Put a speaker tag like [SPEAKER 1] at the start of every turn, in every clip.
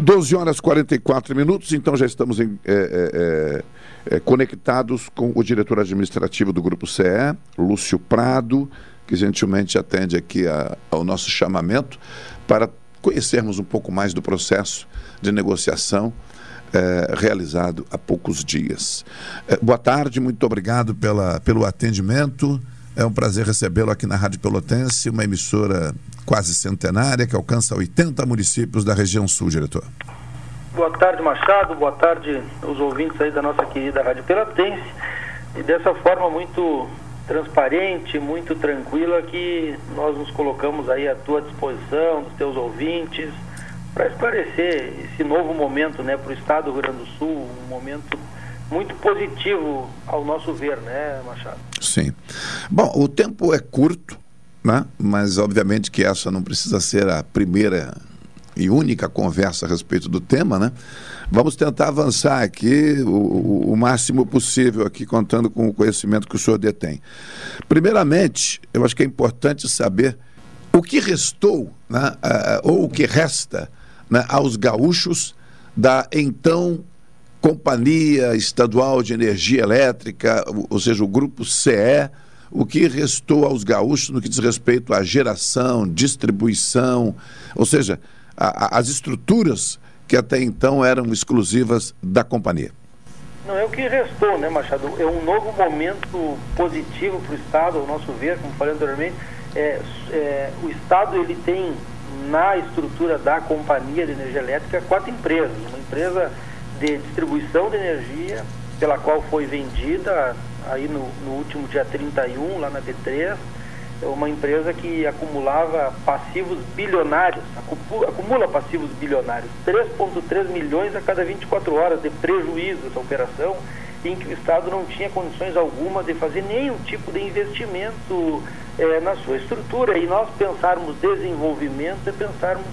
[SPEAKER 1] 12 horas e 44 minutos, então já estamos em, é, é, é, conectados com o diretor administrativo do Grupo CE, Lúcio Prado, que gentilmente atende aqui a, ao nosso chamamento para conhecermos um pouco mais do processo de negociação é, realizado há poucos dias. É, boa tarde, muito obrigado pela, pelo atendimento. É um prazer recebê-lo aqui na Rádio Pelotense, uma emissora quase centenária que alcança 80 municípios da região sul, diretor.
[SPEAKER 2] Boa tarde, Machado. Boa tarde os ouvintes aí da nossa querida Rádio Pelotense. E dessa forma muito transparente, muito tranquila que nós nos colocamos aí à tua disposição, dos teus ouvintes, para esclarecer esse novo momento, né, para o Estado do Rio Grande do Sul, um momento muito positivo ao nosso ver, né, Machado?
[SPEAKER 1] Sim. Bom, o tempo é curto, né? mas obviamente que essa não precisa ser a primeira e única conversa a respeito do tema, né? Vamos tentar avançar aqui o, o, máximo possível aqui, contando com o conhecimento que o senhor detém. Primeiramente, eu acho que é importante saber o que restou, né, ou o que resta né, aos gaúchos da então Companhia Estadual de Energia Elétrica, ou seja, o Grupo CE, o que restou aos gaúchos no que diz respeito à geração, distribuição, ou seja, a, a, as estruturas que até então eram exclusivas da companhia.
[SPEAKER 2] Não é o que restou, né, Machado? É um novo momento positivo para o Estado, ao nosso ver, como falei anteriormente. É, é, o Estado ele tem na estrutura da companhia de energia elétrica quatro empresas. Uma empresa de distribuição de energia, pela qual foi vendida aí no, no último dia 31, lá na B3, é uma empresa que acumulava passivos bilionários, acumula passivos bilionários, 3,3 milhões a cada 24 horas de prejuízo essa operação, em que o Estado não tinha condições alguma de fazer nenhum tipo de investimento é, na sua estrutura. E nós pensarmos desenvolvimento é pensarmos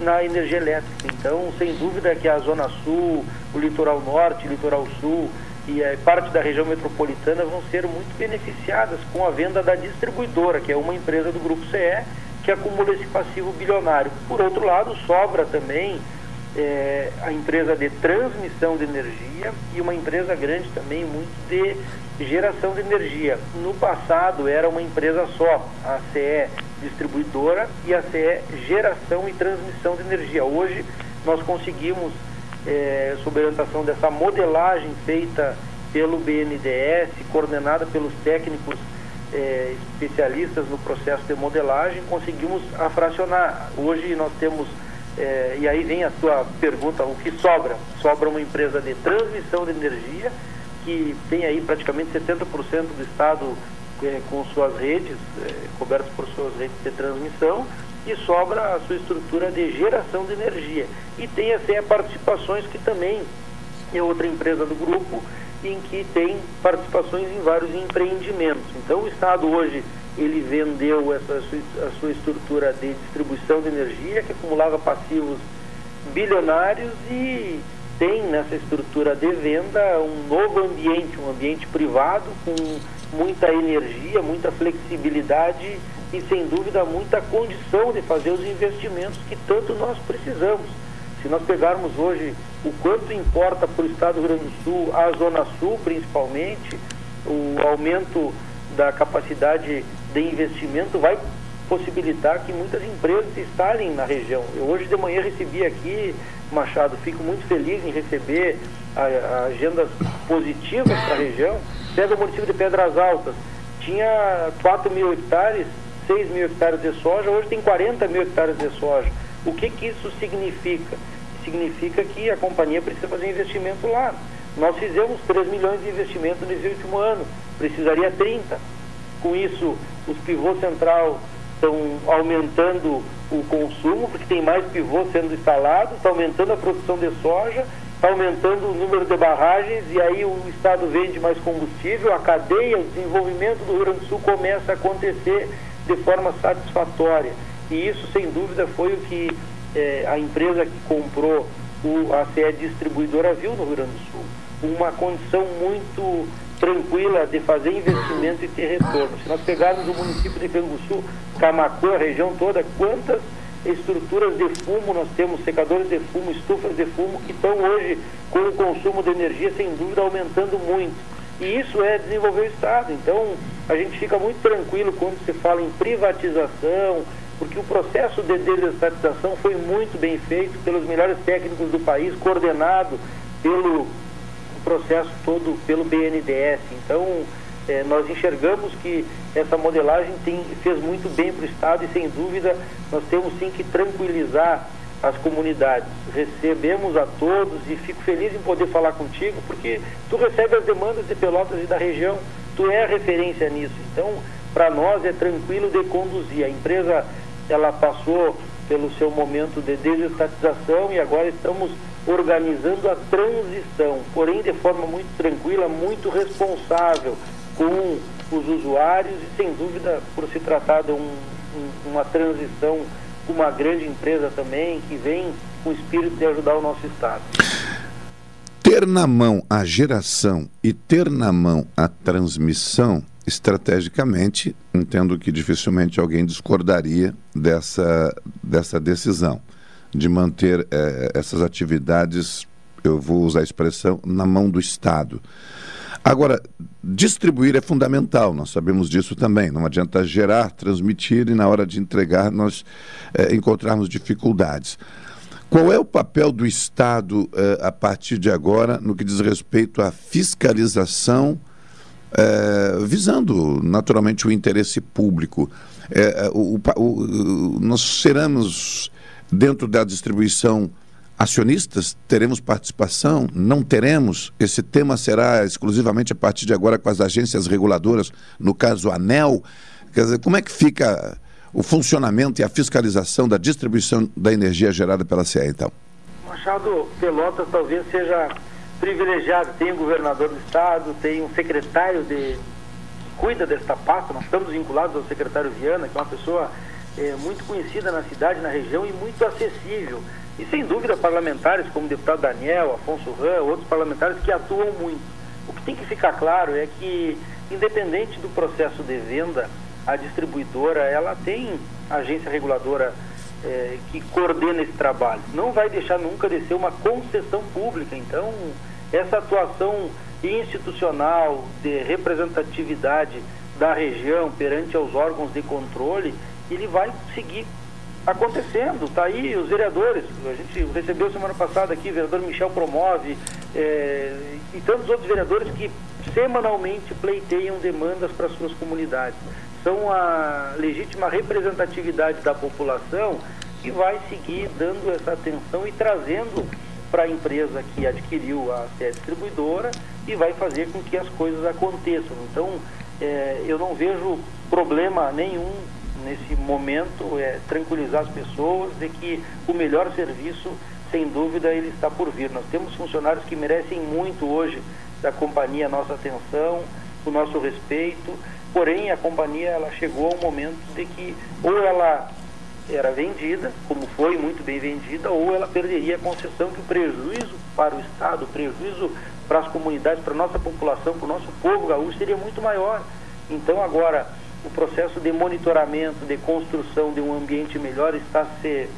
[SPEAKER 2] na energia elétrica. Então, sem dúvida que a Zona Sul, o Litoral Norte, o Litoral Sul, e a parte da região metropolitana vão ser muito beneficiadas com a venda da distribuidora, que é uma empresa do Grupo CE, que acumula esse passivo bilionário. Por outro lado, sobra também é, a empresa de transmissão de energia e uma empresa grande também, muito de geração de energia. No passado era uma empresa só, a CE distribuidora e a CE geração e transmissão de energia. Hoje nós conseguimos é, sob orientação dessa modelagem feita pelo BNDES, coordenada pelos técnicos é, especialistas no processo de modelagem, conseguimos afracionar. Hoje nós temos, é, e aí vem a sua pergunta, o que sobra? Sobra uma empresa de transmissão de energia, que tem aí praticamente 70% do estado é, com suas redes, é, cobertas por suas redes de transmissão, e sobra a sua estrutura de geração de energia. E tem a CE Participações, que também é outra empresa do grupo, em que tem participações em vários empreendimentos. Então o Estado hoje ele vendeu essa a sua estrutura de distribuição de energia, que acumulava passivos bilionários e tem nessa estrutura de venda um novo ambiente, um ambiente privado com muita energia, muita flexibilidade e, sem dúvida, muita condição de fazer os investimentos que tanto nós precisamos. Se nós pegarmos hoje o quanto importa para o Estado do Rio Grande do Sul, a Zona Sul principalmente, o aumento da capacidade de investimento vai possibilitar que muitas empresas se instalem na região. Eu hoje de manhã recebi aqui, Machado, fico muito feliz em receber a, a agendas positivas para a região. Pega o município de Pedras Altas, tinha 4 mil hectares 6 mil hectares de soja, hoje tem 40 mil hectares de soja. O que, que isso significa? Significa que a companhia precisa fazer investimento lá. Nós fizemos 3 milhões de investimento nesse último ano, precisaria 30. Com isso, os pivôs central estão aumentando o consumo, porque tem mais pivô sendo instalado, está aumentando a produção de soja, está aumentando o número de barragens e aí o Estado vende mais combustível, a cadeia, o desenvolvimento do Rio Grande do Sul começa a acontecer de forma satisfatória. E isso, sem dúvida, foi o que eh, a empresa que comprou o, a CE Distribuidora viu no Rio Grande do Sul. Uma condição muito tranquila de fazer investimento e ter retorno. Se nós pegarmos o município de Canguçu, Camacuã, a região toda, quantas estruturas de fumo, nós temos secadores de fumo, estufas de fumo, que estão hoje com o consumo de energia, sem dúvida, aumentando muito. E isso é desenvolver o Estado. Então, a gente fica muito tranquilo quando se fala em privatização, porque o processo de desestatização foi muito bem feito pelos melhores técnicos do país, coordenado pelo processo todo pelo BNDES. Então, é, nós enxergamos que essa modelagem tem, fez muito bem para o Estado e, sem dúvida, nós temos sim que tranquilizar as comunidades. Recebemos a todos e fico feliz em poder falar contigo, porque tu recebe as demandas de Pelotas e da região, tu é a referência nisso. Então, para nós é tranquilo de conduzir. A empresa, ela passou pelo seu momento de desestatização e agora estamos organizando a transição, porém de forma muito tranquila, muito responsável com os usuários e sem dúvida por se tratar de um, um, uma transição uma grande empresa também que vem com o espírito de ajudar o nosso estado.
[SPEAKER 1] Ter na mão a geração e ter na mão a transmissão, estrategicamente, entendo que dificilmente alguém discordaria dessa, dessa decisão de manter eh, essas atividades, eu vou usar a expressão, na mão do Estado. Agora, distribuir é fundamental, nós sabemos disso também. Não adianta gerar, transmitir e na hora de entregar nós eh, encontrarmos dificuldades. Qual é o papel do Estado eh, a partir de agora no que diz respeito à fiscalização, visando naturalmente o interesse público? O, o, o, nós seremos Dentro da distribuição acionistas, teremos participação? Não teremos? Esse tema será exclusivamente a partir de agora com as agências reguladoras, no caso a ANEL. Quer dizer, como é que fica o funcionamento e a fiscalização da distribuição da energia gerada pela CE, então?
[SPEAKER 2] Machado Pelotas talvez seja privilegiado. Tem o governador do estado, tem um secretário de que cuida desta pasta. Nós estamos vinculados ao secretário Viana, que é uma pessoa é, muito conhecida na cidade, na região e muito acessível. E sem dúvida parlamentares como o deputado Daniel, Afonso Ram, outros parlamentares que atuam muito. O que tem que ficar claro é que, independente do processo de venda, a distribuidora ela tem agência reguladora é, que coordena esse trabalho. Não vai deixar nunca de ser uma concessão pública. Então, essa atuação institucional de representatividade da região perante aos órgãos de controle ele vai seguir acontecendo. Está aí os vereadores, a gente recebeu semana passada aqui, o vereador Michel Promove é, e tantos outros vereadores que semanalmente pleiteiam demandas para suas comunidades. São a legítima representatividade da população que vai seguir dando essa atenção e trazendo para a empresa que adquiriu a sede distribuidora e vai fazer com que as coisas aconteçam. Então, é, eu não vejo problema nenhum nesse momento é tranquilizar as pessoas de que o melhor serviço, sem dúvida, ele está por vir. Nós temos funcionários que merecem muito hoje da companhia a nossa atenção, o nosso respeito, porém a companhia ela chegou a um momento de que ou ela era vendida, como foi muito bem vendida, ou ela perderia a concessão, que o prejuízo para o Estado, o prejuízo para as comunidades, para a nossa população, para o nosso povo gaúcho seria muito maior. Então agora o processo de monitoramento, de construção de um ambiente melhor está se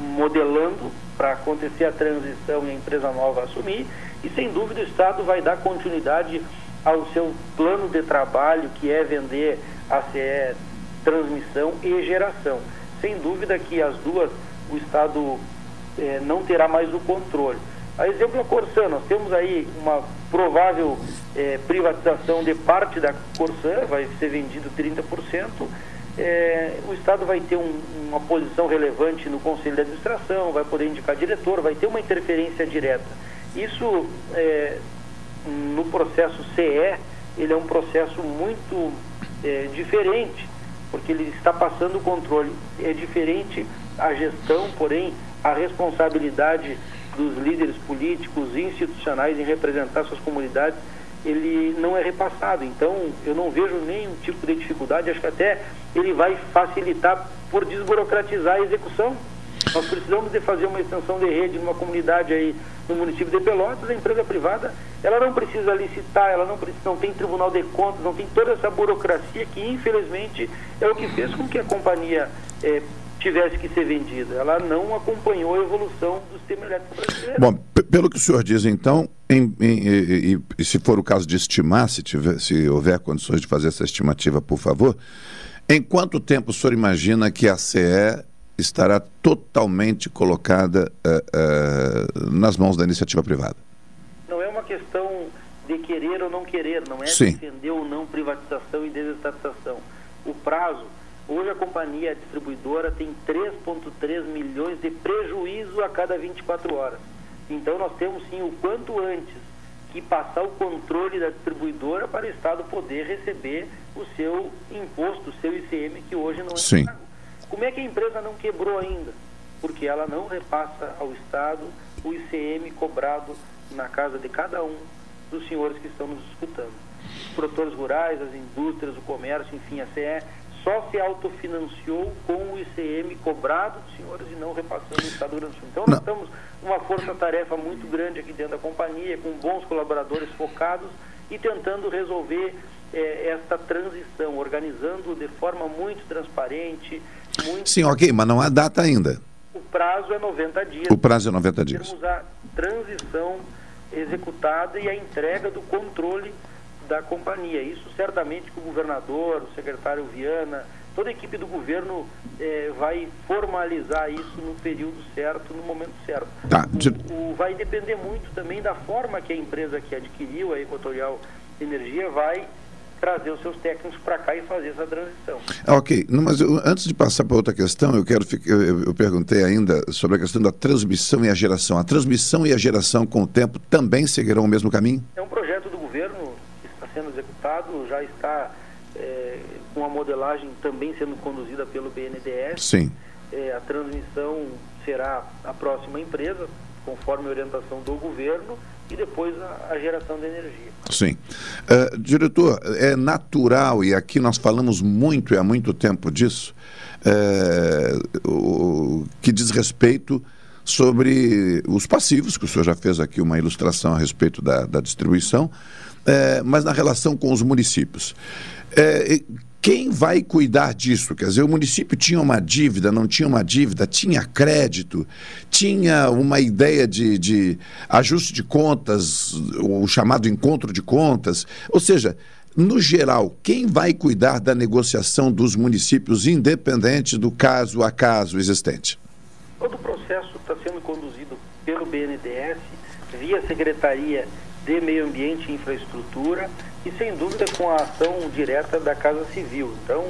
[SPEAKER 2] modelando para acontecer a transição e a empresa nova assumir. E sem dúvida o Estado vai dar continuidade ao seu plano de trabalho, que é vender a CE transmissão e geração. Sem dúvida que as duas o Estado eh, não terá mais o controle. A exemplo da Corsã, nós temos aí uma provável é, privatização de parte da Corsã, vai ser vendido 30%. É, o Estado vai ter um, uma posição relevante no Conselho de Administração, vai poder indicar diretor, vai ter uma interferência direta. Isso, é, no processo CE, ele é um processo muito é, diferente, porque ele está passando o controle. É diferente a gestão, porém, a responsabilidade dos líderes políticos e institucionais em representar suas comunidades, ele não é repassado. Então, eu não vejo nenhum tipo de dificuldade, acho que até ele vai facilitar por desburocratizar a execução. Nós precisamos de fazer uma extensão de rede numa comunidade aí no município de Pelotas, a empresa privada, ela não precisa licitar, ela não, precisa, não tem tribunal de contas, não tem toda essa burocracia que infelizmente é o que fez com que a companhia é, tivesse que ser vendida. Ela não acompanhou a evolução do sistema elétrico brasileiro.
[SPEAKER 1] Bom, pelo que o senhor diz, então, em, em, e, e, se for o caso de estimar, se, tiver, se houver condições de fazer essa estimativa, por favor, em quanto tempo o senhor imagina que a CE estará totalmente colocada uh, uh, nas mãos da iniciativa privada?
[SPEAKER 2] Não é uma questão de querer ou não querer, não é
[SPEAKER 1] Sim.
[SPEAKER 2] defender ou não privatização e desestatização. O prazo Hoje a companhia distribuidora tem 3,3 milhões de prejuízo a cada 24 horas. Então nós temos sim o quanto antes que passar o controle da distribuidora para o Estado poder receber o seu imposto, o seu ICM, que hoje não é
[SPEAKER 1] sim.
[SPEAKER 2] pago. Como é que a empresa não quebrou ainda? Porque ela não repassa ao Estado o ICM cobrado na casa de cada um dos senhores que estão nos escutando. Os produtores rurais, as indústrias, o comércio, enfim, a CE só se autofinanciou com o ICM cobrado dos senhores e não repassando o Estado do Rio Grande do Sul. Então, nós estamos uma força-tarefa muito grande aqui dentro da companhia, com bons colaboradores focados e tentando resolver eh, esta transição, organizando de forma muito transparente. Muito...
[SPEAKER 1] Sim, ok, mas não há data ainda.
[SPEAKER 2] O prazo é 90 dias.
[SPEAKER 1] O prazo é 90 dias.
[SPEAKER 2] Temos a transição executada e a entrega do controle da companhia. Isso certamente que o governador, o secretário Viana, toda a equipe do governo eh, vai formalizar isso no período certo, no momento certo.
[SPEAKER 1] Tá.
[SPEAKER 2] O, o, vai depender muito também da forma que a empresa que adquiriu a Equatorial Energia vai trazer os seus técnicos para cá e fazer essa transição.
[SPEAKER 1] Ah, ok, mas eu, antes de passar para outra questão, eu quero eu, eu, perguntei ainda sobre a questão da transmissão e a geração. A transmissão e a geração com o tempo também seguirão o mesmo caminho?
[SPEAKER 2] É um projeto já está é, com a modelagem também sendo conduzida pelo BNDES.
[SPEAKER 1] Sim.
[SPEAKER 2] É, a transmissão será a próxima empresa, conforme a orientação do governo, e depois a, a geração de energia.
[SPEAKER 1] Sim. Uh, diretor, é natural, e aqui nós falamos muito e há muito tempo disso, uh, o, que diz respeito sobre os passivos, que o senhor já fez aqui uma ilustração a respeito da, da distribuição, é, mas na relação com os municípios. É, quem vai cuidar disso? Quer dizer, o município tinha uma dívida, não tinha uma dívida, tinha crédito, tinha uma ideia de, de ajuste de contas, o chamado encontro de contas. Ou seja, no geral, quem vai cuidar da negociação dos municípios, independente do caso a caso existente?
[SPEAKER 2] Todo o processo está sendo conduzido pelo BNDES, via Secretaria de Meio Ambiente e Infraestrutura e, sem dúvida, com a ação direta da Casa Civil. Então,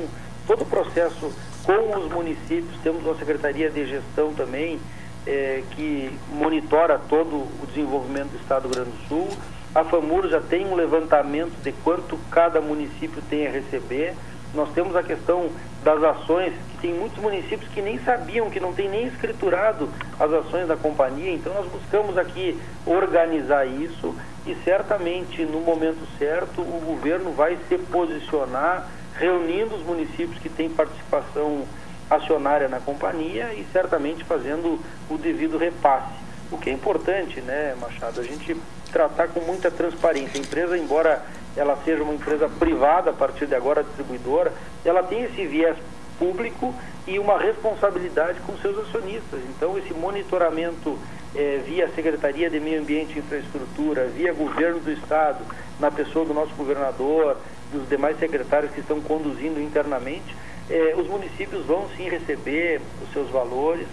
[SPEAKER 2] todo o processo com os municípios, temos uma Secretaria de Gestão também, é, que monitora todo o desenvolvimento do Estado do Rio Grande do Sul. A FAMUR já tem um levantamento de quanto cada município tem a receber. Nós temos a questão das ações, que tem muitos municípios que nem sabiam, que não tem nem escriturado as ações da companhia, então nós buscamos aqui organizar isso e certamente no momento certo o governo vai se posicionar reunindo os municípios que têm participação acionária na companhia e certamente fazendo o devido repasse. O que é importante, né, Machado, a gente tratar com muita transparência. A empresa, embora ela seja uma empresa privada a partir de agora, distribuidora, ela tem esse viés público e uma responsabilidade com seus acionistas. Então, esse monitoramento é, via Secretaria de Meio Ambiente e Infraestrutura, via Governo do Estado, na pessoa do nosso governador, dos demais secretários que estão conduzindo internamente, é, os municípios vão sim receber os seus valores,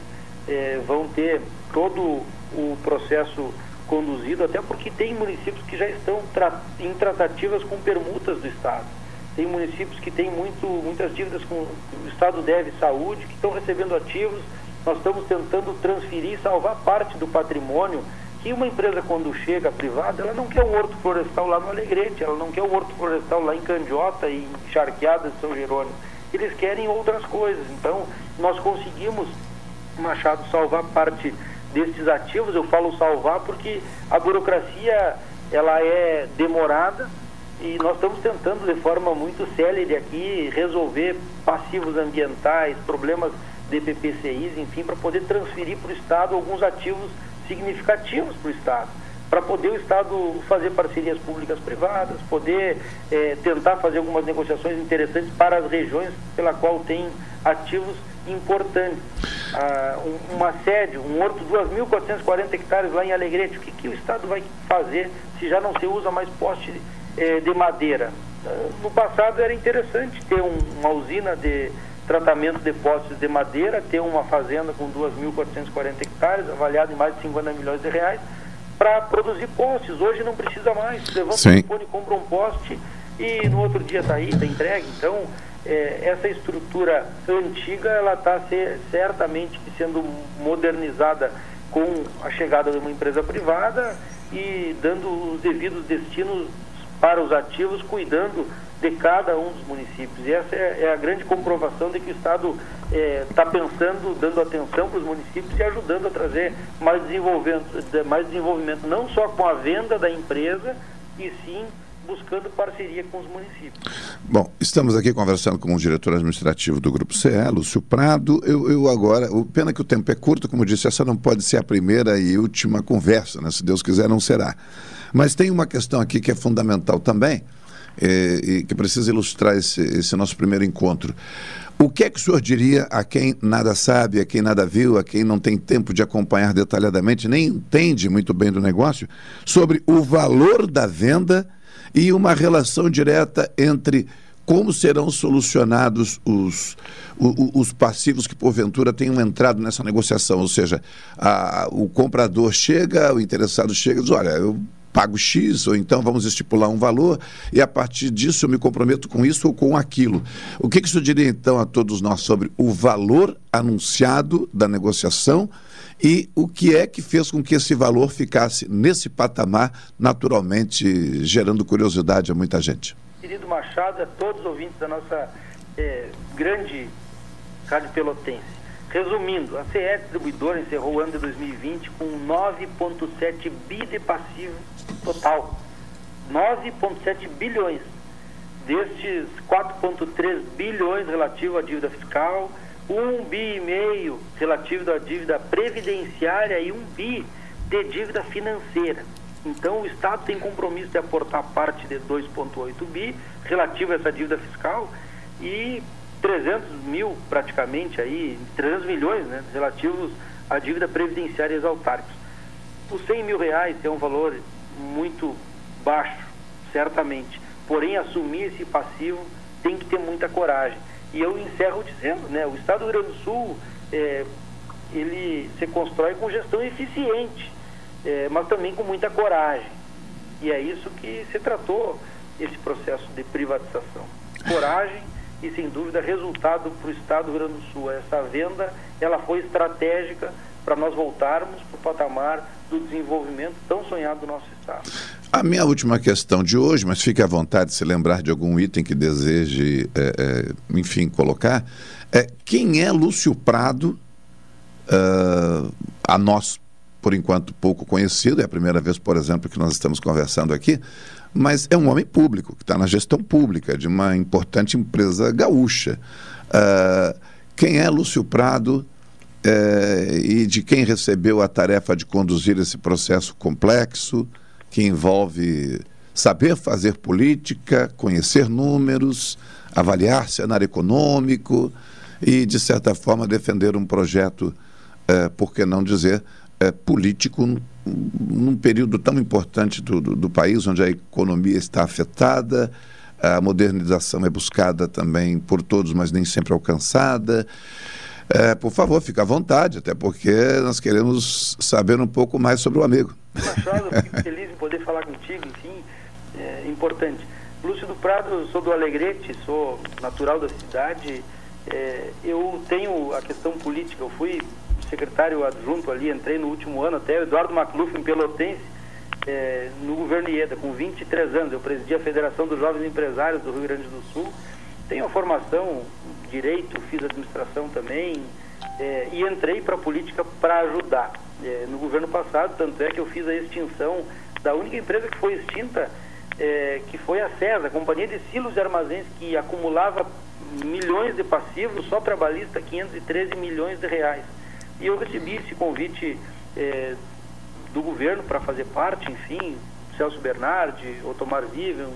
[SPEAKER 2] é, vão ter todo o processo conduzido, até porque tem municípios que já estão tra em tratativas com permutas do Estado. Tem municípios que têm muito, muitas dívidas com o Estado deve saúde, que estão recebendo ativos. Nós estamos tentando transferir, salvar parte do patrimônio que uma empresa quando chega privada, ela não quer um horto florestal lá no Alegrete, ela não quer um horto florestal lá em Candiota e em Charqueadas de São Jerônimo. Eles querem outras coisas. Então, nós conseguimos, Machado, salvar parte destes ativos, eu falo salvar porque a burocracia ela é demorada e nós estamos tentando de forma muito célere aqui resolver passivos ambientais, problemas de PPCIs, enfim, para poder transferir para o Estado alguns ativos significativos para o Estado, para poder o Estado fazer parcerias públicas privadas, poder é, tentar fazer algumas negociações interessantes para as regiões pela qual tem ativos importantes. Ah, um, uma sede, um horto, 2.440 hectares lá em Alegrete, o que, que o Estado vai fazer se já não se usa mais poste eh, de madeira? Ah, no passado era interessante ter um, uma usina de tratamento de postes de madeira, ter uma fazenda com 2.440 hectares, avaliada em mais de 50 milhões de reais, para produzir postes. Hoje não precisa mais. Levanta Sim. o telefone, compra um poste e no outro dia está aí, está entregue. Então, é, essa estrutura antiga, ela está certamente sendo modernizada com a chegada de uma empresa privada e dando os devidos destinos para os ativos, cuidando de cada um dos municípios. E essa é, é a grande comprovação de que o Estado está é, tá pensando, dando atenção para os municípios e ajudando a trazer mais desenvolvimento, mais desenvolvimento, não só com a venda da empresa, e sim buscando parceria com os municípios.
[SPEAKER 1] Bom, estamos aqui conversando com o diretor administrativo do Grupo CE, Lúcio Prado. Eu, eu agora, o, pena que o tempo é curto, como disse, essa não pode ser a primeira e última conversa, né? se Deus quiser, não será. Mas tem uma questão aqui que é fundamental também, é, e que precisa ilustrar esse, esse nosso primeiro encontro. O que é que o senhor diria a quem nada sabe, a quem nada viu, a quem não tem tempo de acompanhar detalhadamente, nem entende muito bem do negócio, sobre o valor da venda e uma relação direta entre como serão solucionados os, os, os, passivos que porventura tenham entrado nessa negociação? Ou seja, a, o comprador chega, o interessado chega e diz: Olha, eu pago X, ou então vamos estipular um valor, e a partir disso eu me comprometo com isso ou com aquilo. O que, que isso diria então a todos nós sobre o valor anunciado da negociação e o que é que fez com que esse valor ficasse nesse patamar, naturalmente gerando curiosidade a muita gente?
[SPEAKER 2] Querido Machado, a todos os ouvintes da nossa é, grande Rádio Pelotense. Resumindo, a CE Distribuidora encerrou o ano de 2020 com 9,7 bi de passivo total. 9,7 bilhões. Destes 4,3 bilhões relativo à dívida fiscal, 1 bi e meio relativo à dívida previdenciária e 1 bi de dívida financeira. Então o Estado tem compromisso de aportar parte de 2,8 bi relativo a essa dívida fiscal e 300 mil praticamente aí, 300 milhões né, relativos à dívida previdenciária e autárquicos. Os 100 mil reais é um valor muito baixo, certamente. Porém, assumir esse passivo tem que ter muita coragem. E eu encerro dizendo, né, o Estado do Rio Grande do Sul, é, ele se constrói com gestão eficiente, é, mas também com muita coragem. E é isso que se tratou esse processo de privatização. Coragem e sem dúvida resultado para o Estado do Rio Grande do Sul. Essa venda ela foi estratégica para nós voltarmos para o patamar do desenvolvimento tão sonhado do nosso Estado.
[SPEAKER 1] A minha última questão de hoje, mas fique à vontade de se lembrar de algum item que deseje, é, é, enfim, colocar, é quem é Lúcio Prado, uh, a nós, por enquanto, pouco conhecido, é a primeira vez, por exemplo, que nós estamos conversando aqui, mas é um homem público, que está na gestão pública de uma importante empresa gaúcha. Uh, quem é Lúcio Prado uh, e de quem recebeu a tarefa de conduzir esse processo complexo que envolve saber fazer política, conhecer números, avaliar cenário econômico e, de certa forma, defender um projeto, uh, por que não dizer, político num período tão importante do, do, do, país, onde a economia está afetada, a modernização é buscada também por todos, mas nem sempre alcançada. É, por favor, fique à vontade, até porque nós queremos saber um pouco mais sobre o amigo.
[SPEAKER 2] Machado, fico feliz em poder falar contigo, enfim, é importante. Lúcio do Prado, sou do Alegrete, sou natural da cidade. É, eu tenho a questão política, eu fui secretário adjunto ali, entrei no último ano até, Eduardo Macluf, em Pelotense, é, no governo IEDA, com 23 anos. Eu presidi a Federação dos Jovens Empresários do Rio Grande do Sul. Tenho formação, direito, fiz administração também, é, e entrei para a política para ajudar. É, no governo passado, tanto é que eu fiz a extinção da única empresa que foi extinta, é, que foi a CESA, a Companhia de Silos e Armazéns, que acumulava milhões de passivos, só trabalhista, 513 milhões de reais. E eu recebi esse convite é, do governo para fazer parte, enfim, Celso Bernardi, Otomar Vivian,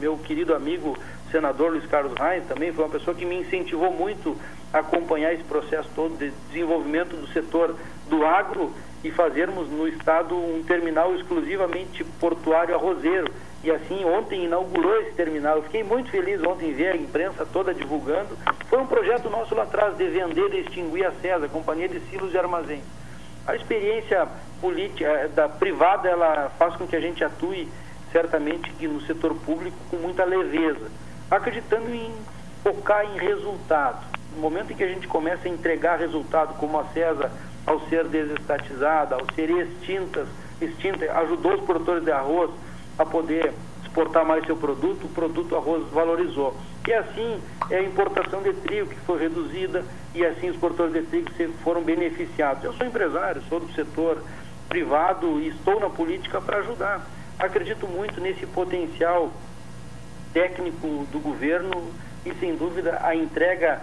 [SPEAKER 2] meu querido amigo senador Luiz Carlos Reis também foi uma pessoa que me incentivou muito acompanhar esse processo todo de desenvolvimento do setor do agro e fazermos no estado um terminal exclusivamente portuário arrozeiro. E assim, ontem inaugurou esse terminal. Eu fiquei muito feliz ontem ver a imprensa toda divulgando. Foi um projeto nosso lá atrás de vender e extinguir a CESA, a Companhia de Silos e Armazéns. A experiência política eh, da privada, ela faz com que a gente atue certamente que no setor público com muita leveza, acreditando em focar em resultado. No momento em que a gente começa a entregar resultado, como a CESA ao ser desestatizada, ao ser extintas, extinta, ajudou os produtores de arroz a poder exportar mais seu produto, o produto arroz valorizou. E assim é a importação de trigo que foi reduzida e assim os produtores de trigo foram beneficiados. Eu sou empresário, sou do setor privado e estou na política para ajudar. Acredito muito nesse potencial técnico do governo e sem dúvida a entrega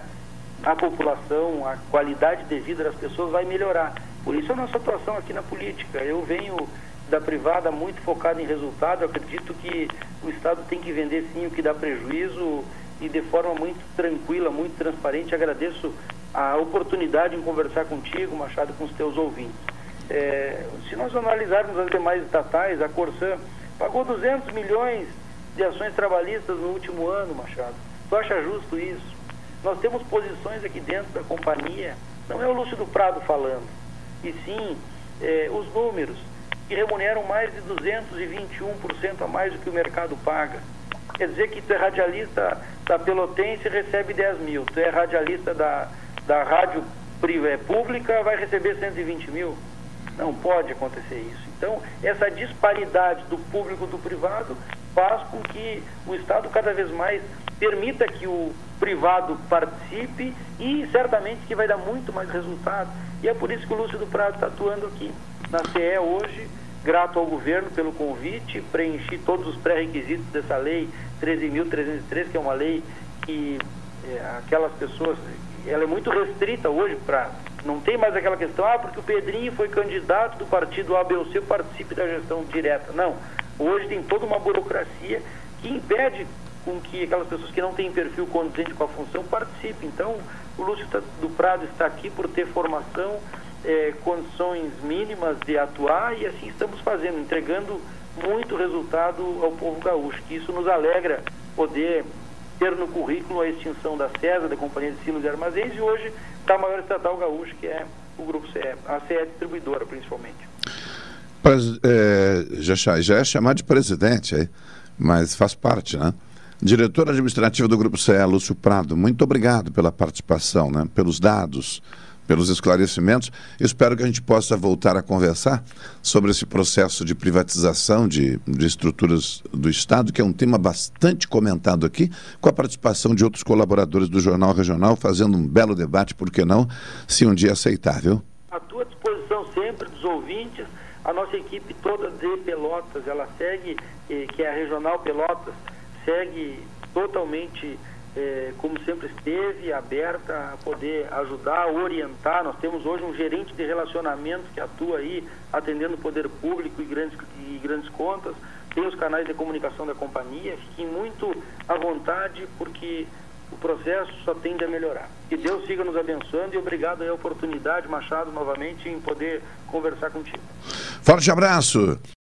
[SPEAKER 2] a população, a qualidade de vida das pessoas vai melhorar. Por isso a nossa atuação aqui na política. Eu venho da privada muito focado em resultado. Eu acredito que o Estado tem que vender sim o que dá prejuízo e de forma muito tranquila, muito transparente. Agradeço a oportunidade em conversar contigo, Machado, com os teus ouvintes. É, se nós analisarmos as demais estatais, a Corsã pagou 200 milhões de ações trabalhistas no último ano, Machado. Tu acha justo isso? Nós temos posições aqui dentro da companhia, não é o Lúcio do Prado falando, e sim é, os números, que remuneram mais de 221% a mais do que o mercado paga. Quer dizer que tu é radialista da Pelotense e recebe 10 mil, tu é radialista da, da rádio é, pública, vai receber 120 mil. Não pode acontecer isso. Então, essa disparidade do público do privado faz com que o Estado cada vez mais permita que o privado participe e certamente que vai dar muito mais resultado. E é por isso que o Lúcio do Prado está atuando aqui na CE hoje, grato ao governo pelo convite, preenchi todos os pré-requisitos dessa lei 13.303, que é uma lei que é, aquelas pessoas, ela é muito restrita hoje para não tem mais aquela questão, ah, porque o Pedrinho foi candidato do partido A, B ou C, participe da gestão direta. Não. Hoje tem toda uma burocracia que impede com que aquelas pessoas que não têm perfil condizente com a função participem. Então, o Lúcio tá, do Prado está aqui por ter formação, é, condições mínimas de atuar e assim estamos fazendo, entregando muito resultado ao povo gaúcho, que isso nos alegra poder ter no currículo a extinção da CESA, da Companhia de Silos e Armazéns, e hoje da maior estatal gaúcho, que é o Grupo CE, a CE distribuidora principalmente.
[SPEAKER 1] É, já, já é chamado de presidente, mas faz parte, né? Diretor administrativo do Grupo CE, Lúcio Prado, muito obrigado pela participação, né? pelos dados, pelos esclarecimentos. Espero que a gente possa voltar a conversar sobre esse processo de privatização de, de estruturas do Estado, que é um tema bastante comentado aqui, com a participação de outros colaboradores do Jornal Regional, fazendo um belo debate, por que não, se um dia aceitar, viu?
[SPEAKER 2] À tua disposição sempre dos ouvintes, a nossa equipe toda de Pelotas, ela segue, eh, que é a Regional Pelotas, segue totalmente é, como sempre esteve, aberta a poder ajudar, orientar. Nós temos hoje um gerente de relacionamento que atua aí atendendo o poder público e grandes, e grandes contas. Tem os canais de comunicação da companhia. Fiquem muito à vontade, porque o processo só tende a melhorar. Que Deus siga nos abençoando e obrigado a oportunidade, Machado, novamente, em poder conversar contigo.
[SPEAKER 1] Forte abraço.